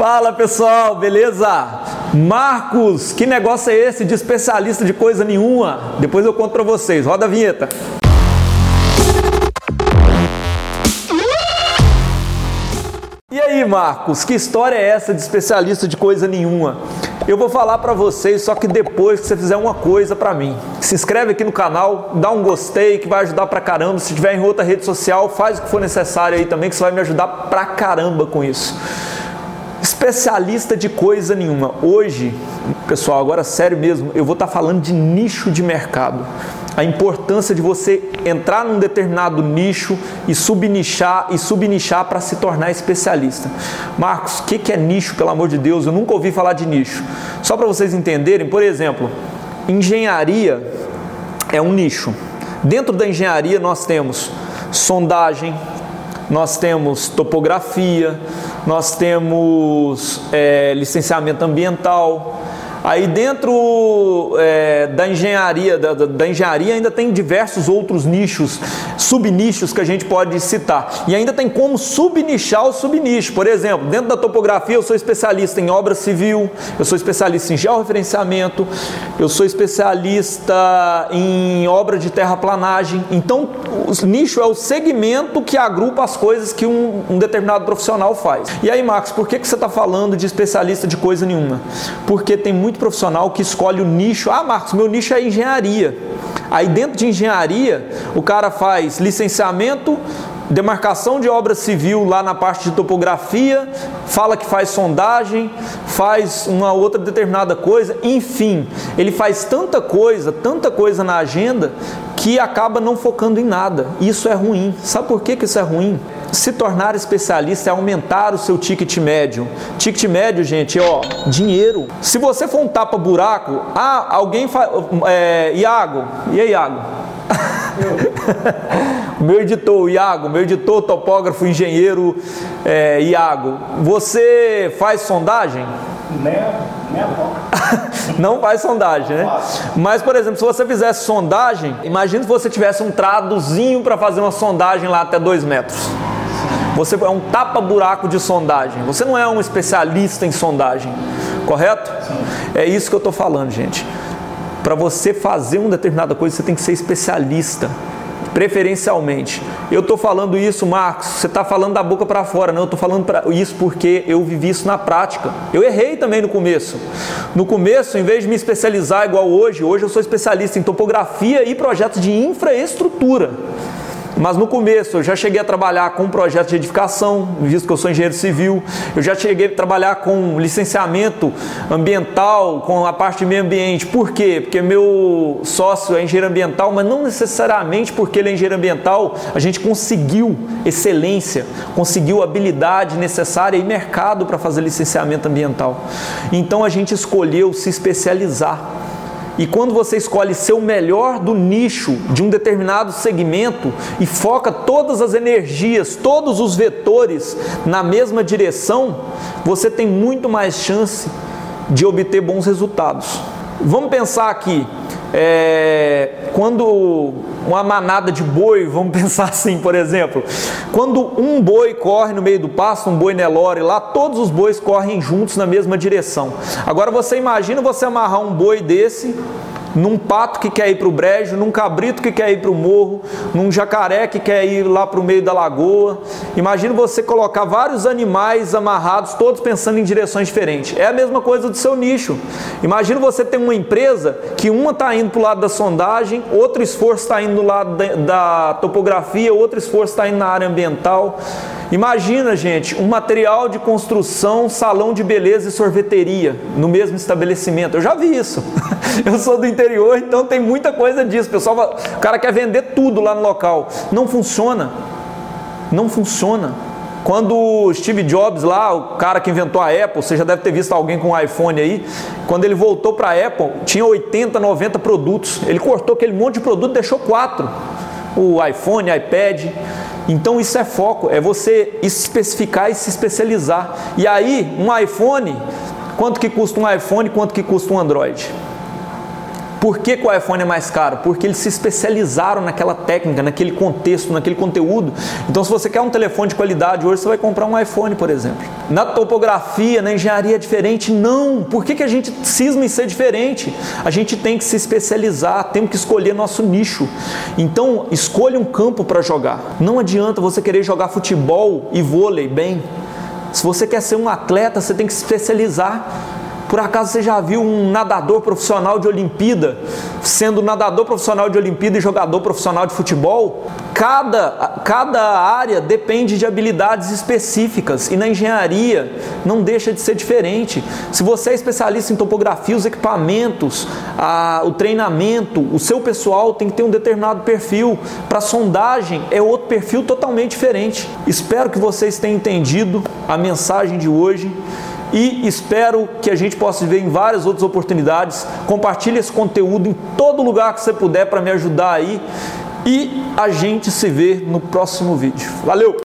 Fala pessoal, beleza? Marcos, que negócio é esse de especialista de coisa nenhuma? Depois eu conto pra vocês. Roda a vinheta. E aí, Marcos, que história é essa de especialista de coisa nenhuma? Eu vou falar para vocês, só que depois que você fizer uma coisa para mim. Se inscreve aqui no canal, dá um gostei que vai ajudar pra caramba. Se tiver em outra rede social, faz o que for necessário aí também, que você vai me ajudar pra caramba com isso. Especialista de coisa nenhuma. Hoje, pessoal, agora sério mesmo, eu vou estar tá falando de nicho de mercado a importância de você entrar num determinado nicho e subnichar e subnichar para se tornar especialista. Marcos, o que, que é nicho, pelo amor de Deus? Eu nunca ouvi falar de nicho. Só para vocês entenderem, por exemplo, engenharia é um nicho. Dentro da engenharia nós temos sondagem, nós temos topografia, nós temos é, licenciamento ambiental, Aí dentro é, da engenharia, da, da, engenharia ainda tem diversos outros nichos, subnichos que a gente pode citar. E ainda tem como subnichar o subnicho. Por exemplo, dentro da topografia eu sou especialista em obra civil, eu sou especialista em georreferenciamento, eu sou especialista em obra de terraplanagem. Então, o nicho é o segmento que agrupa as coisas que um, um determinado profissional faz. E aí, Marcos, por que, que você está falando de especialista de coisa nenhuma? Porque tem muito muito profissional que escolhe o nicho. Ah, Marcos, meu nicho é engenharia. Aí dentro de engenharia, o cara faz licenciamento, demarcação de obra civil lá na parte de topografia, fala que faz sondagem, faz uma outra determinada coisa, enfim, ele faz tanta coisa, tanta coisa na agenda que acaba não focando em nada. Isso é ruim. Sabe por que, que isso é ruim? Se tornar especialista é aumentar o seu ticket médio. Ticket médio, gente, é ó, dinheiro. Se você for um tapa-buraco, ah, alguém faz. É, Iago, e aí, Iago? meu editor, Iago, meu editor, topógrafo, engenheiro, é, Iago, você faz sondagem? Não faz sondagem, né? Mas, por exemplo, se você fizesse sondagem, imagine se você tivesse um traduzinho para fazer uma sondagem lá até dois metros. Você é um tapa-buraco de sondagem. Você não é um especialista em sondagem, correto? Sim. É isso que eu estou falando, gente. Para você fazer uma determinada coisa, você tem que ser especialista preferencialmente. Eu estou falando isso, Marcos, você está falando da boca para fora, não, eu estou falando pra, isso porque eu vivi isso na prática. Eu errei também no começo. No começo, em vez de me especializar igual hoje, hoje eu sou especialista em topografia e projetos de infraestrutura. Mas no começo eu já cheguei a trabalhar com projetos de edificação, visto que eu sou engenheiro civil, eu já cheguei a trabalhar com licenciamento ambiental, com a parte de meio ambiente. Por quê? Porque meu sócio é engenheiro ambiental, mas não necessariamente porque ele é engenheiro ambiental, a gente conseguiu excelência, conseguiu habilidade necessária e mercado para fazer licenciamento ambiental. Então a gente escolheu se especializar. E quando você escolhe ser o melhor do nicho de um determinado segmento e foca todas as energias, todos os vetores na mesma direção, você tem muito mais chance de obter bons resultados. Vamos pensar aqui, é, quando uma manada de boi, vamos pensar assim, por exemplo, quando um boi corre no meio do pasto, um boi Nelore lá, todos os bois correm juntos na mesma direção. Agora você imagina você amarrar um boi desse num pato que quer ir para o brejo, num cabrito que quer ir para o morro, num jacaré que quer ir lá para o meio da lagoa. Imagina você colocar vários animais amarrados, todos pensando em direções diferentes. É a mesma coisa do seu nicho. Imagina você ter uma empresa que uma está indo para o lado da sondagem, outro esforço está indo do lado da, topografia, outro esforço está indo na área ambiental. Imagina, gente, um material de construção, salão de beleza e sorveteria no mesmo estabelecimento. Eu já vi isso. Eu sou do interior, então tem muita coisa disso. O pessoal, o cara quer vender tudo lá no local. Não funciona. Não funciona. Quando Steve Jobs lá, o cara que inventou a Apple, você já deve ter visto alguém com um iPhone aí, quando ele voltou para a Apple, tinha 80, 90 produtos. Ele cortou aquele monte de produto, deixou quatro. O iPhone, iPad. Então isso é foco, é você especificar e se especializar. E aí, um iPhone, quanto que custa um iPhone, quanto que custa um Android? Por que, que o iPhone é mais caro? Porque eles se especializaram naquela técnica, naquele contexto, naquele conteúdo. Então, se você quer um telefone de qualidade hoje, você vai comprar um iPhone, por exemplo. Na topografia, na engenharia é diferente? Não. Por que, que a gente cisma em ser diferente? A gente tem que se especializar, temos que escolher nosso nicho. Então, escolha um campo para jogar. Não adianta você querer jogar futebol e vôlei bem. Se você quer ser um atleta, você tem que se especializar. Por acaso você já viu um nadador profissional de Olimpíada sendo nadador profissional de Olimpíada e jogador profissional de futebol? Cada, cada área depende de habilidades específicas e na engenharia não deixa de ser diferente. Se você é especialista em topografia, os equipamentos, a, o treinamento, o seu pessoal tem que ter um determinado perfil. Para sondagem é outro perfil totalmente diferente. Espero que vocês tenham entendido a mensagem de hoje e espero que a gente possa ver em várias outras oportunidades. Compartilhe esse conteúdo em todo lugar que você puder para me ajudar aí. E a gente se vê no próximo vídeo. Valeu!